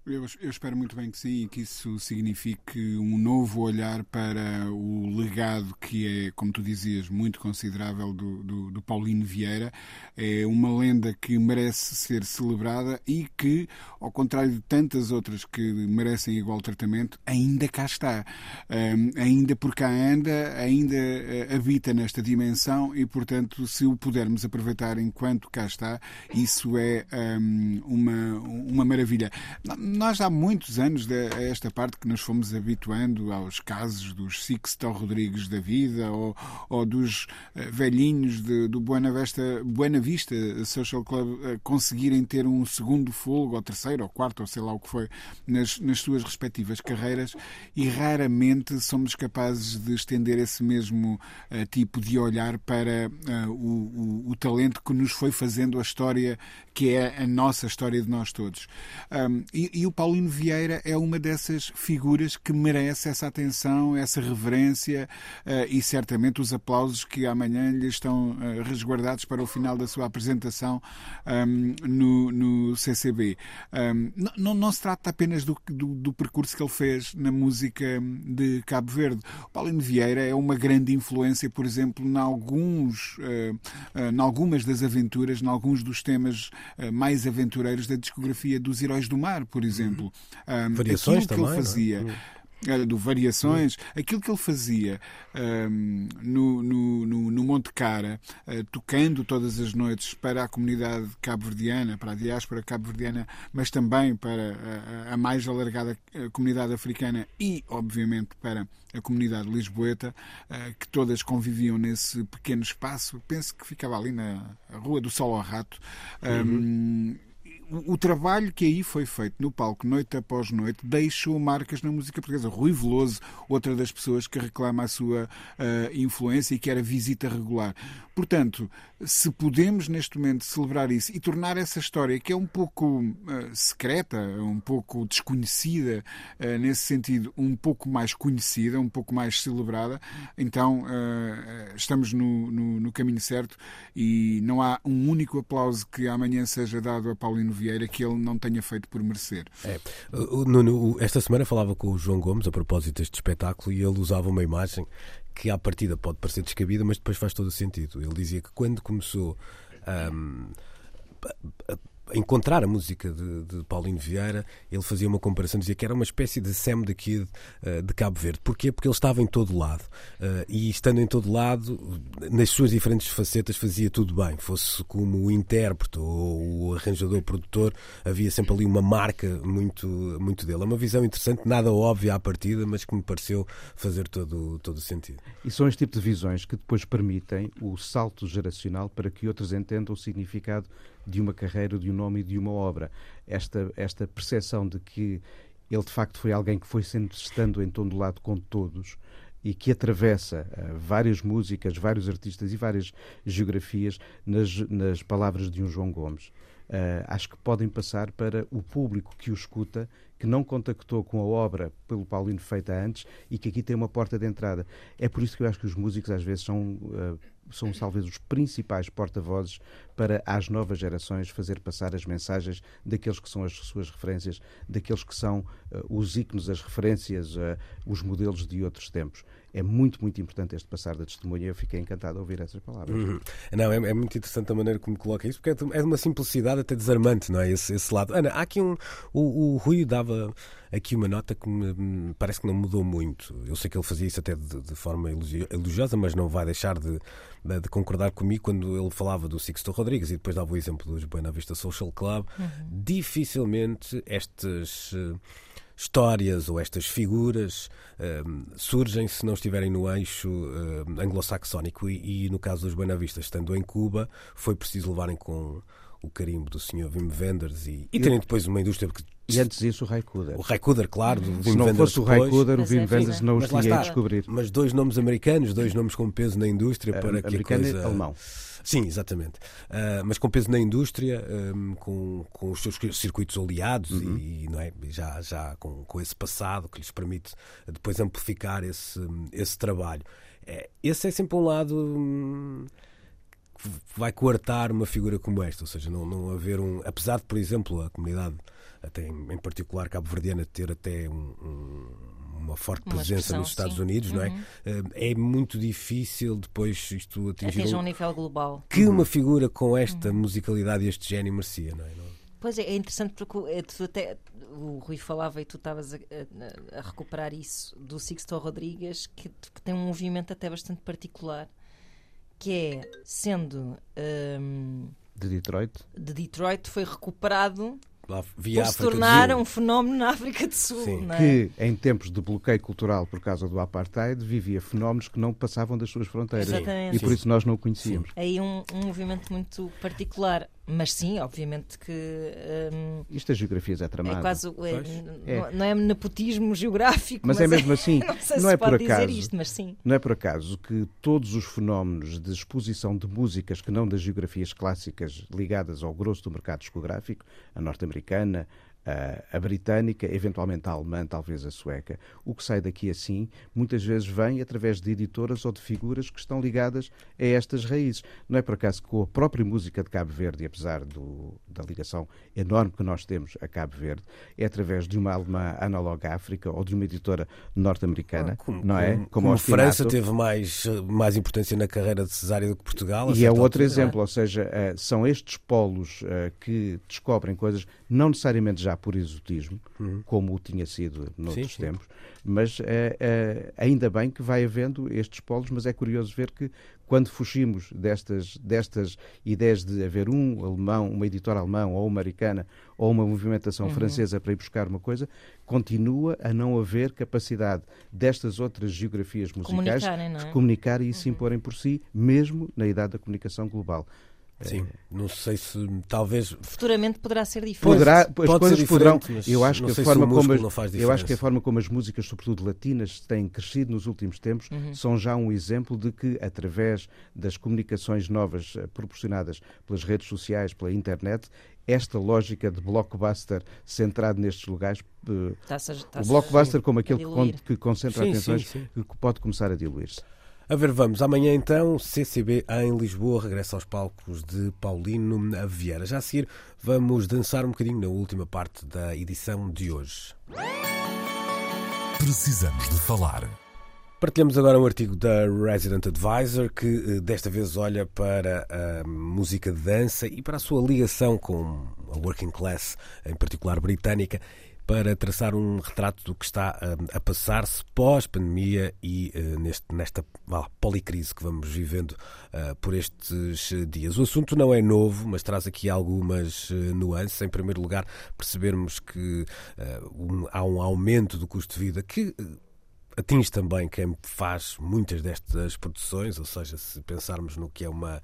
Eu, eu espero muito bem que sim e que isso signifique um novo olhar para o legado que é, como tu dizias, muito considerável do, do, do Paulino Vieira. É uma lenda que merece ser celebrada e que, ao contrário de tantas outras que merecem igual tratamento, ainda cá está. Ahm, ainda por cá anda, ainda eh, habita nesta dimensão e, portanto, se o pudermos aproveitar enquanto cá está, isso é ahm, uma, uma maravilha. Nós há muitos anos de- a esta parte que nos fomos habituando aos casos dos Sixto Rodrigues da vida ou, ou dos eh, velhinhos de- do Buena Vista, Buena Vista Social Club eh, conseguirem ter um segundo folgo, ou terceiro, ou quarto, ou sei lá o que foi, nas, nas suas respectivas carreiras e raramente somos capazes de estender esse mesmo eh, tipo de olhar para eh, o, o- o talento que nos foi fazendo a história que é a nossa história de nós todos. Um, e, e o Paulino Vieira é uma dessas figuras que merece essa atenção, essa reverência uh, e certamente os aplausos que amanhã lhe estão uh, resguardados para o final da sua apresentação um, no, no CCB. Um, não- não, se trata apenas do, do, do percurso que ele fez na música de Cabo Verde. O Paulino Vieira é uma grande influência, por exemplo, em alguns, uh, em algumas das aventuras, em alguns dos temas mais aventureiros da discografia dos Heróis do Mar, por exemplo. Um, Variações aquilo que também, ele é? fazia. eh, Do Variações, aquilo que ele fazia um, no, no, no, Monte Cara, eh, tocando todas as noites para a comunidade cabo-verdiana, para a diáspora cabo-verdiana, mas também para a, a mais alargada eh, comunidade africana e, obviamente, para a comunidade lisboeta, eh, que todas conviviam nesse pequeno espaço. Penso que ficava ali na Rua do Sol ao Rato. Um, o, trabalho que aí foi feito no palco, noite após noite, deixou marcas na música portuguesa. Rui Veloso, outra das pessoas que reclama a sua uh, influência e que era visita regular. Portanto, se podemos neste momento celebrar isso e tornar essa história, que é um pouco uh, secreta, um pouco desconhecida, uh, nesse sentido, um pouco mais conhecida, um pouco mais celebrada, então estamos no, no, no caminho certo e não há um único aplauso que amanhã seja dado a Paulino Vieira que ele não tenha feito por merecer. É. Esta semana falava com o João Gomes a propósito deste espetáculo e ele usava uma imagem que à partida pode parecer descabida, mas depois faz todo o sentido. Ele dizia que quando começou um, encontrar a música de, de, Paulinho Vieira, ele fazia uma comparação, dizia que era uma espécie de Sam the Kid uh, de Cabo Verde. Porquê? Porque ele estava em todo lado. Uh, e estando em todo lado, nas suas diferentes facetas, fazia tudo bem. Fosse como o intérprete ou o arranjador, produtor, havia sempre ali uma marca muito, muito dele. É uma visão interessante, nada óbvia à partida, mas que me pareceu fazer todo, todo o sentido. E são este tipo de visões que depois permitem o salto geracional para que outros entendam o significado de uma carreira, de um nome e de uma obra. Esta, esta percepção de que ele de facto foi alguém que foi sendo estando lado com todos e que atravessa uh, várias músicas, vários artistas e várias geografias nas, nas palavras de um João Gomes. Uh, acho que podem passar para o público que o escuta, que não contactou com a obra pelo Paulino feita antes e que aqui tem uma porta de entrada. É por isso que eu acho que os músicos às vezes são uh, são talvez os principais porta-vozes para as novas gerações fazer passar as mensagens daqueles que são as suas referências, daqueles que são uh, os ícones, as referências, uh, os modelos de outros tempos. É muito, muito importante este passar da testemunha. Eu fiquei encantado a ouvir essas palavras. Uhum. Não, é, é, muito interessante a maneira como coloca isso, porque é de, é de uma simplicidade até desarmante, não é? Esse, esse lado. Ana, há aqui um. O, o Rui dava aqui uma nota que me, parece que não mudou muito. Eu sei que ele fazia isso até de, de forma elogiosa, mas não vai deixar de, de, concordar comigo quando ele falava do Sixto Rodrigues e depois dava o exemplo dos Buena Vista Social Club. Uhum. Dificilmente estas uh, histórias ou estas figuras uh, surgem se não estiverem no eixo uh, anglo-saxónico e, e, no caso dos Buena Vista, estando em Cuba, foi preciso levarem com o carimbo do Sr. Wim Wenders e, e terem depois uma indústria que e antes disso o Raikuder. O Raikuder, claro. Do Se não fosse o Raikuder, o Wim é Wenders não os tinha descobrir. Mas dois nomes americanos, dois nomes com peso na indústria para que a coisa... alemão. Sim, exatamente. Uh, mas com peso na indústria, um, com, com os seus circuitos oleados uhum. e, não é? já, já com, com esse passado que lhes permite depois amplificar esse, esse trabalho. É, esse é sempre um lado. Hum, que vai coartar uma figura como esta, ou seja, não, não haver um. Apesar de, por exemplo, a comunidade até em particular cabo-verdiana, ter até um, um, uma forte uma presença nos Estados sim. Unidos, uhum. não é? Uhum. Eh, é muito difícil depois isto atingir Atingir um, um nível global. Que uhum. uma figura com esta uhum. musicalidade e este gênio merecia, não é? Pois é, é interessante porque é, tu até, o Rui falava e tu estavas a, a, a, recuperar isso do Sixto Rodrigues, que, que, tem um movimento até bastante particular, que é sendo. Um, de Detroit? De Detroit foi recuperado via por se tornar um fenómeno na África do Sul. É? Que, em tempos de bloqueio cultural por causa do apartheid, vivia fenómenos que não passavam das suas fronteiras. Exatamente. E por isso nós não o conhecíamos. Sim. Aí um, um movimento muito particular. Mas sim, obviamente que. Um, Isto das geografias é tramado. É quase. É, é. Não é nepotismo geográfico. Mas, é mas é mesmo assim. não sei não se é por acaso, isto, mas sim. Não é por acaso que todos os fenómenos de exposição de músicas que não das geografias clássicas ligadas ao grosso do mercado discográfico, a norte-americana, a britânica, eventualmente a alemã, talvez a sueca. O que sai daqui assim, muitas vezes vem através de editoras ou de figuras que estão ligadas a estas raízes. Não é por acaso que com a própria música de Cabo Verde, apesar do, da ligação enorme que nós temos a Cabo Verde, é através de uma alemã Analog África ou de uma editora norte-americana, ah, não é? Como, como a França teve mais, mais importância na carreira de Cesária do que Portugal. E é outro altura, exemplo, ou seja, eh, são estes polos eh, que descobrem coisas, não necessariamente já por exotismo, uhum. como tinha sido noutros sim, tempos, sim. mas é, é, ainda bem que vai havendo estes polos, mas é curioso ver que quando fugimos destas, destas ideias de haver um alemão, uma editora alemã ou uma americana ou uma movimentação uhum. francesa para ir buscar uma coisa, continua a não haver capacidade destas outras geografias musicais é? de comunicar e uhum. se imporem por si, mesmo na idade da comunicação global. Sim, não sei se talvez Futuramente poderá ser diferente. Poderá, as pode coisas ser poderão. Eu acho que a forma como as, eu acho que a forma como as músicas, sobretudo latinas, têm crescido nos últimos tempos, Uhum. são já um exemplo de que através das comunicações novas eh, proporcionadas pelas redes sociais, pela internet, esta lógica de blockbuster centrado nestes lugares, eh, a- o blockbuster como a aquele que, con- que concentra Sim, atenções, sim, que pode começar a diluir-se. A ver, vamos. Amanhã então, CCB em Lisboa regressa aos palcos de Paulino Vieira. Já a seguir, vamos dançar um bocadinho na última parte da edição de hoje. Precisamos de falar. Partilhamos agora um artigo da Resident Advisor que eh, desta vez olha para a música de dança e para a sua ligação com a working class, em particular britânica, para traçar um retrato do que está eh, a passar-se pós-pandemia e eh, neste, nesta policrise que vamos vivendo eh, por estes dias. O assunto não é novo, mas traz aqui algumas eh, nuances. Em primeiro lugar, percebermos que há um aumento do custo de vida que atinge também quem faz muitas destas produções, ou seja, se pensarmos no que é uma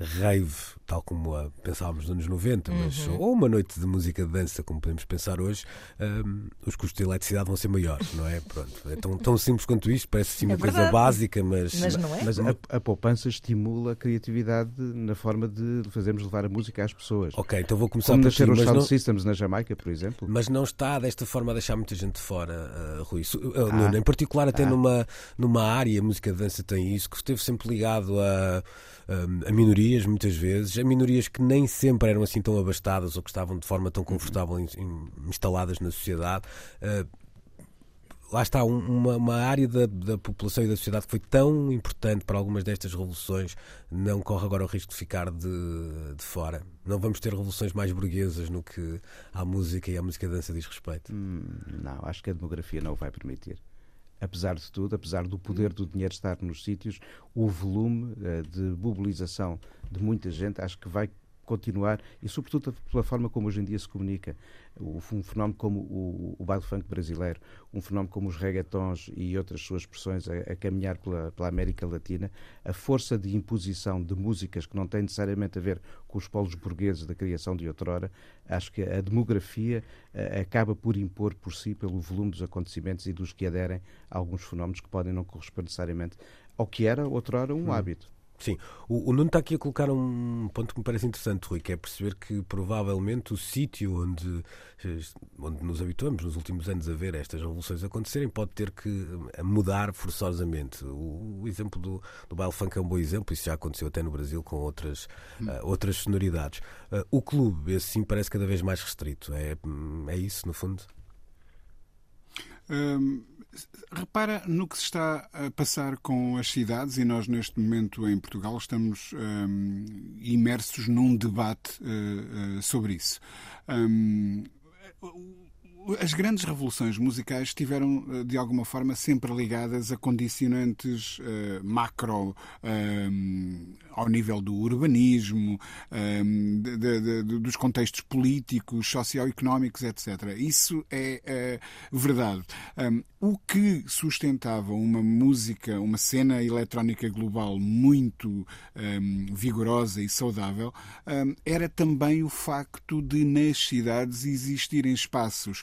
rave, tal como a pensávamos nos anos 90, mas, ou uma noite de música de dança, como podemos pensar hoje, hum, os custos de eletricidade vão ser maiores, não é? Pronto, é tão, tão simples quanto isto, parece sim uma É coisa básica, mas, Mas não é? Mas a, a poupança estimula a criatividade na forma de fazermos levar a música às pessoas. Ok, então vou começar Como por ti, nascer os mas Sound não, Systems na Jamaica, por exemplo. mas não está desta forma a deixar muita gente fora, uh, Rui. Uh, Ah. Nuno, em particular, até Ah. numa, numa área, a música de dança tem isso, que esteve sempre ligado a, um, a minorias, muitas vezes, a minorias que nem sempre eram assim tão abastadas ou que estavam de forma tão confortável in- in- instaladas na sociedade. Uh, lá está um- uma, uma área da, da população e da sociedade que foi tão importante para algumas destas revoluções, não corre agora o risco de ficar de, de fora. Não vamos ter revoluções mais burguesas no que à música e à música dança diz respeito. Hum, não, acho que a demografia não o vai permitir. Apesar de tudo, apesar do poder do dinheiro estar nos sítios, o volume eh, de mobilização de muita gente acho que vai continuar e, sobretudo, pela forma como hoje em dia se comunica. Um fenómeno como o, o baile funk brasileiro, um fenómeno como os reggaetons e outras suas expressões a, a caminhar pela, pela América Latina, a força de imposição de músicas que não tem necessariamente a ver com os polos burgueses da criação de outrora, acho que a demografia eh, acaba por impor por si, pelo volume dos acontecimentos e dos que aderem a alguns fenómenos que podem não corresponder necessariamente ao que era outrora um hábito. Sim, o, o Nuno está aqui a colocar um ponto que me parece interessante, Rui, que é perceber que provavelmente o sítio onde, eh, onde nos habituamos nos últimos anos a ver estas revoluções acontecerem pode ter que eh, mudar forçosamente. O, o exemplo do, do baile funk é um bom exemplo, isso já aconteceu até no Brasil com outras, eh, outras sonoridades. Eh, o clube, esse sim, parece cada vez mais restrito. É, hum, é isso, no fundo? Hum, repara no que se está a passar com as cidades e nós neste momento em Portugal estamos hum, imersos num debate eh, eh, sobre isso. Hum, as grandes revoluções musicais estiveram, eh, de alguma forma, sempre ligadas a condicionantes eh, macro hum, ao nível do urbanismo, hum, de- de- de- dos contextos políticos, socioeconómicos, etc. Isso é eh, verdade. Hum, o que sustentava uma música, uma cena eletrónica global muito vigorosa e saudável, era também o facto de nas cidades existirem espaços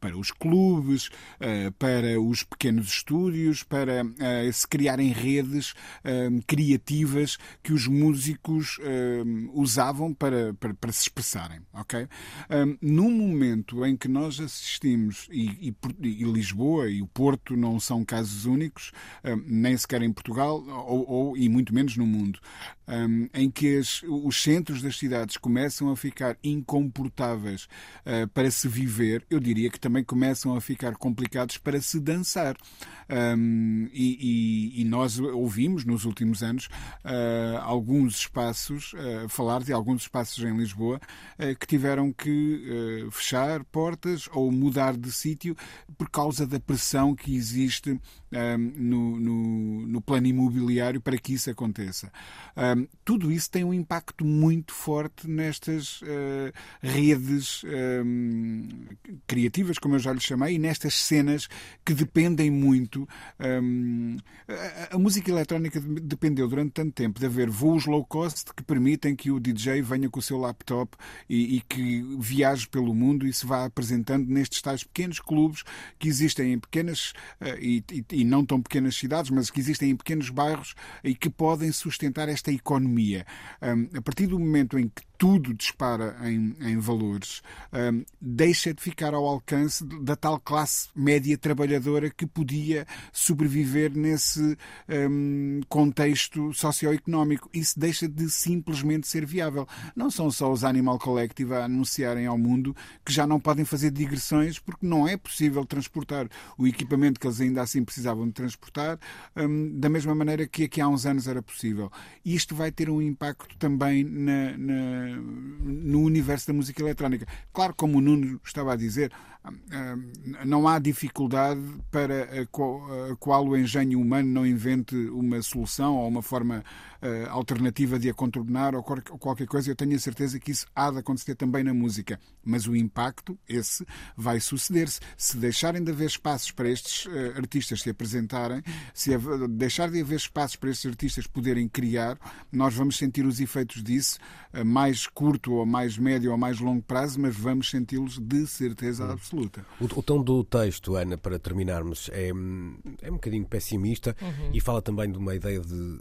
para os clubes, eh, para os pequenos estúdios, para eh, se criarem redes hum, criativas que os músicos usavam para, para, para se expressarem. ok? Hum, num momento em que nós assistimos, e, e e Lisboa e o Porto não são casos únicos, nem sequer em Portugal, ou, ou- e muito menos no mundo, em que as- os centros das cidades começam a ficar incomportáveis eh, para se viver, eu diria que também começam a ficar complicados para se dançar. Hum, e, e- e nós ouvimos nos últimos anos eh, alguns espaços, eh, falar de alguns espaços em Lisboa eh, que tiveram que fechar portas ou mudar de sítio por causa da pressão que existe no, no- no plano imobiliário para que isso aconteça. Tudo isso tem um impacto muito forte nestas redes criativas, como eu já lhe chamei, e nestas cenas que dependem muito. Um, a, a, música eletrónica dependeu durante tanto tempo de haver voos low cost que permitem que o DJ venha com o seu laptop e, e que viaje pelo mundo e se vá apresentando nestes tais pequenos clubes que existem em pequenas uh, e, e, e não tão pequenas cidades, mas que existem em pequenos bairros e que podem sustentar esta economia. Um, a partir do momento em que tudo dispara em, em valores, um, deixa de ficar ao alcance da tal classe média trabalhadora que podia sobreviver nesse um, contexto socioeconómico. Isso deixa de simplesmente ser viável. Não são só os Animal Collective a anunciarem ao mundo que já não podem fazer digressões porque não é possível transportar o equipamento que eles ainda assim precisavam de transportar um, da mesma maneira que aqui há uns anos era possível. Isto vai ter um impacto também na, na no universo da música eletrónica. Claro, como o Nuno estava a dizer, não há dificuldade para a qual o engenho humano não invente uma solução ou uma forma eh, alternativa de a contornar ou qualquer coisa. Eu tenho a certeza que isso há de acontecer também na música. Mas o impacto, esse, vai suceder-se. Se deixarem de haver espaços para estes eh, artistas se apresentarem, se deixar de haver espaços para estes artistas poderem criar, nós vamos sentir os efeitos disso a mais curto ou mais médio ou mais longo prazo, mas vamos senti-los de certeza absoluta absoluta. O, o, tom do texto, Ana, para terminarmos, é, é um bocadinho pessimista uhum. e fala também de uma ideia de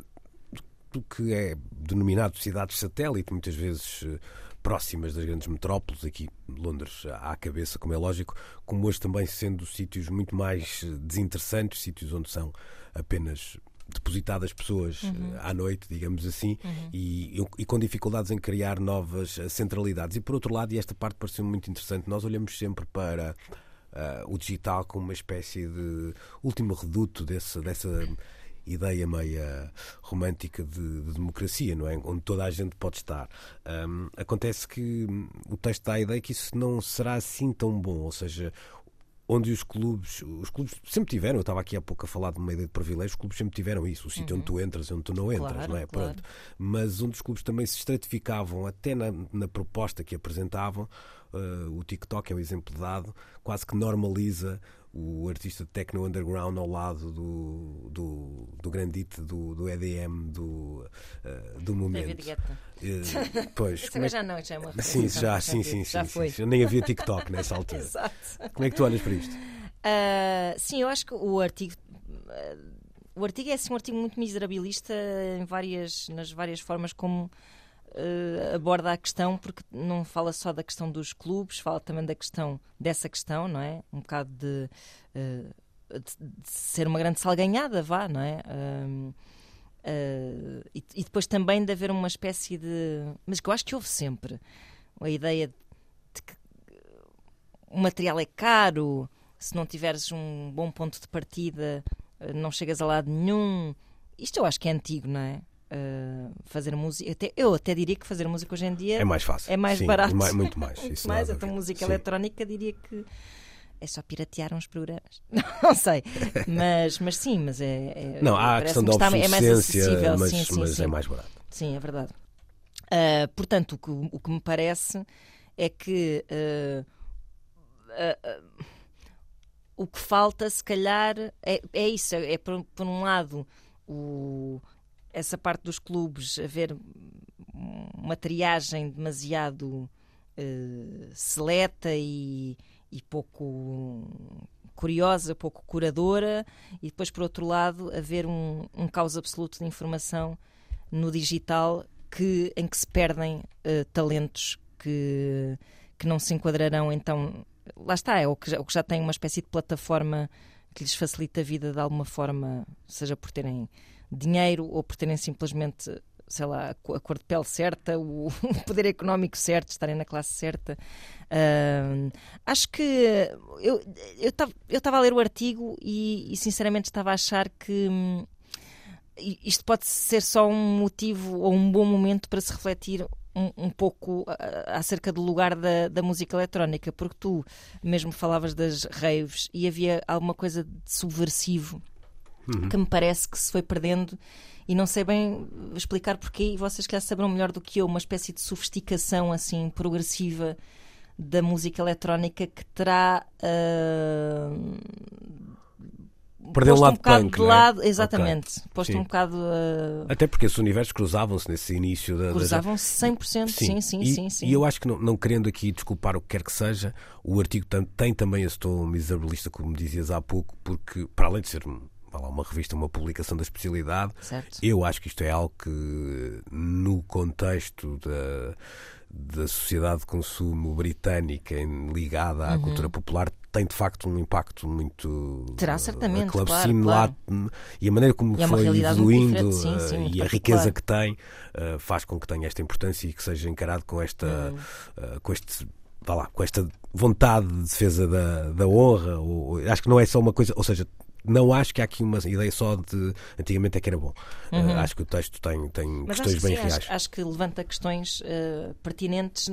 do que é denominado cidades satélite, muitas vezes eh, próximas das grandes metrópoles, aqui Londres à cabeça, como é lógico, como hoje também sendo sítios muito mais eh, desinteressantes, sítios onde são apenas depositadas pessoas uhum. Eh, à noite, digamos assim, uhum. e, e, com dificuldades em criar novas eh, centralidades. E por outro lado, e esta parte pareceu muito interessante, nós olhamos sempre para uh, o digital como uma espécie de último reduto desse, dessa ideia meia romântica de, de, democracia, não é? Onde toda a gente pode estar. Um, acontece que o texto dá a ideia que isso não será assim tão bom, ou seja, onde os clubes, os clubes sempre tiveram, eu estava aqui há pouco a falar de uma ideia de privilégio, os clubes sempre tiveram isso, o sítio uhum. onde tu entras e onde tu não entras, claro, não é? Claro. Pronto. Mas onde os clubes também se estratificavam, até na, na proposta que apresentavam, uh, o TikTok é um exemplo dado, quase que normaliza o artista de techno underground ao lado do, do, do grande hit do, do EDM do, uh, do momento. Uh, pois, Isso é... já não, já é uma sim, já, sim, sim, já sim, foi. Sim, Nem havia TikTok nessa altura. Exato. Como é que tu olhas para isto? Uh, sim, eu acho que o artigo. o artigo é assim, um artigo muito miserabilista em várias, nas várias formas como uh, aborda a questão, porque não fala só da questão dos clubes, fala também da questão dessa questão, não é? Um bocado de, uh, de, de ser uma grande salganhada, vá, não é? Uh, e, e, depois também de haver uma espécie de. Mas que eu acho que houve sempre a ideia de que o material é caro, se não tiveres um bom ponto de partida, não chegas a lado nenhum. Isto eu acho que é antigo, não é? Uh, fazer música. Até, eu até diria que fazer música hoje em dia é mais fácil. É mais Sim, barato. Mais, muito mais. muito mais. Até música Sim. eletrónica diria que é só piratear uns programas. Não sei. Mas, mas sim, mas é. é não, há a questão da obsolescência, é mais acessível. Mas, sim, sim, mas sim. é mais barato. Sim, é verdade. Uh, portanto, o que, o que me parece é que uh, uh, o que falta, se calhar, é, é isso. É, por, por um lado, o, essa parte dos clubes haver uma triagem demasiado uh, seleta e, e, pouco curiosa, pouco curadora, e depois, por outro lado, haver um, um caos absoluto de informação no digital que, em que se perdem uh, talentos que, que não se enquadrarão então. Lá está, é o que, já, o que já tem uma espécie de plataforma que lhes facilita a vida de alguma forma, seja por terem dinheiro ou por terem simplesmente sei lá, a cor de pele certa, o poder económico certo, estarem na classe certa. Uh, acho que eu estava a ler o artigo e, e, sinceramente estava a achar que hum, isto pode ser só um motivo ou um bom momento para se refletir um, um pouco acerca do lugar da, da, música eletrónica, porque tu mesmo falavas das raves e havia alguma coisa de subversivo uhum. que me parece que se foi perdendo e não sei bem explicar porquê, e vocês que já saberão melhor do que eu, uma espécie de sofisticação assim progressiva da música eletrónica que terá uh, Perdeu um lado um bocado punk, de é? lado, exatamente, posto Sim. um bocado uh, Até porque esses universos cruzavam-se nesse início da. cruzavam-se 100%, sim, sim, e, sim, sim. E eu acho que, não, não querendo aqui desculpar o que quer que seja, o artigo tam- tem também esse tom miserabilista, como dizias há pouco, porque, para além de ser um- uma revista, uma publicação da especialidade, Certo. eu acho que isto é algo que, no contexto da, da sociedade de consumo britânica ligada à cultura popular, tem de facto um impacto muito. Uhum. Terá, eh, certamente, claro, claro. lá e a maneira como E é foi muito evoluindo sim, sim, eh, e a riqueza que tem eh, faz com que tenha esta importância e que seja encarado com esta, Uhum. com este vá lá, com esta vontade de defesa da, da honra. Ou- acho que não é só uma coisa, ou seja, não acho que há aqui uma ideia só de antigamente é que era bom. Eh, acho que o texto tem, tem Uhum. Mas questões acho que bem sim, reais. acho, acho que levanta questões eh, pertinentes.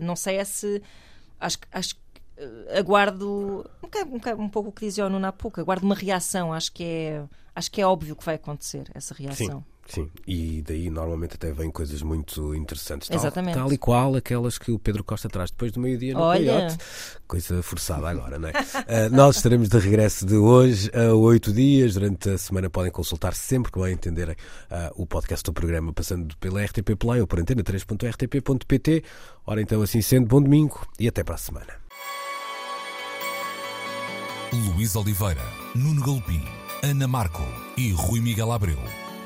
Não sei é se. Acho, acho que eh, aguardo. Um, um pouco o que dizia o Nuno há pouco. Aguardo uma reação. Acho que é, acho que é óbvio que vai acontecer essa reação. Sim, e daí normalmente até vêm coisas muito interessantes. Tal, Exatamente. tal e qual aquelas que o Pedro Costa traz depois do meio-dia no Olha. Coyote. Coisa forçada agora, não é? Ah, nós estaremos de regresso de hoje a oito dias. Durante a semana podem consultar sempre que bem entenderem ah, o podcast do programa passando pela RTP Play ou por antena3.rtp.pt. Ora então, assim sendo, bom domingo e até para a semana. Luís Oliveira, Nuno Galopim, Ana Marco e Rui Miguel Abreu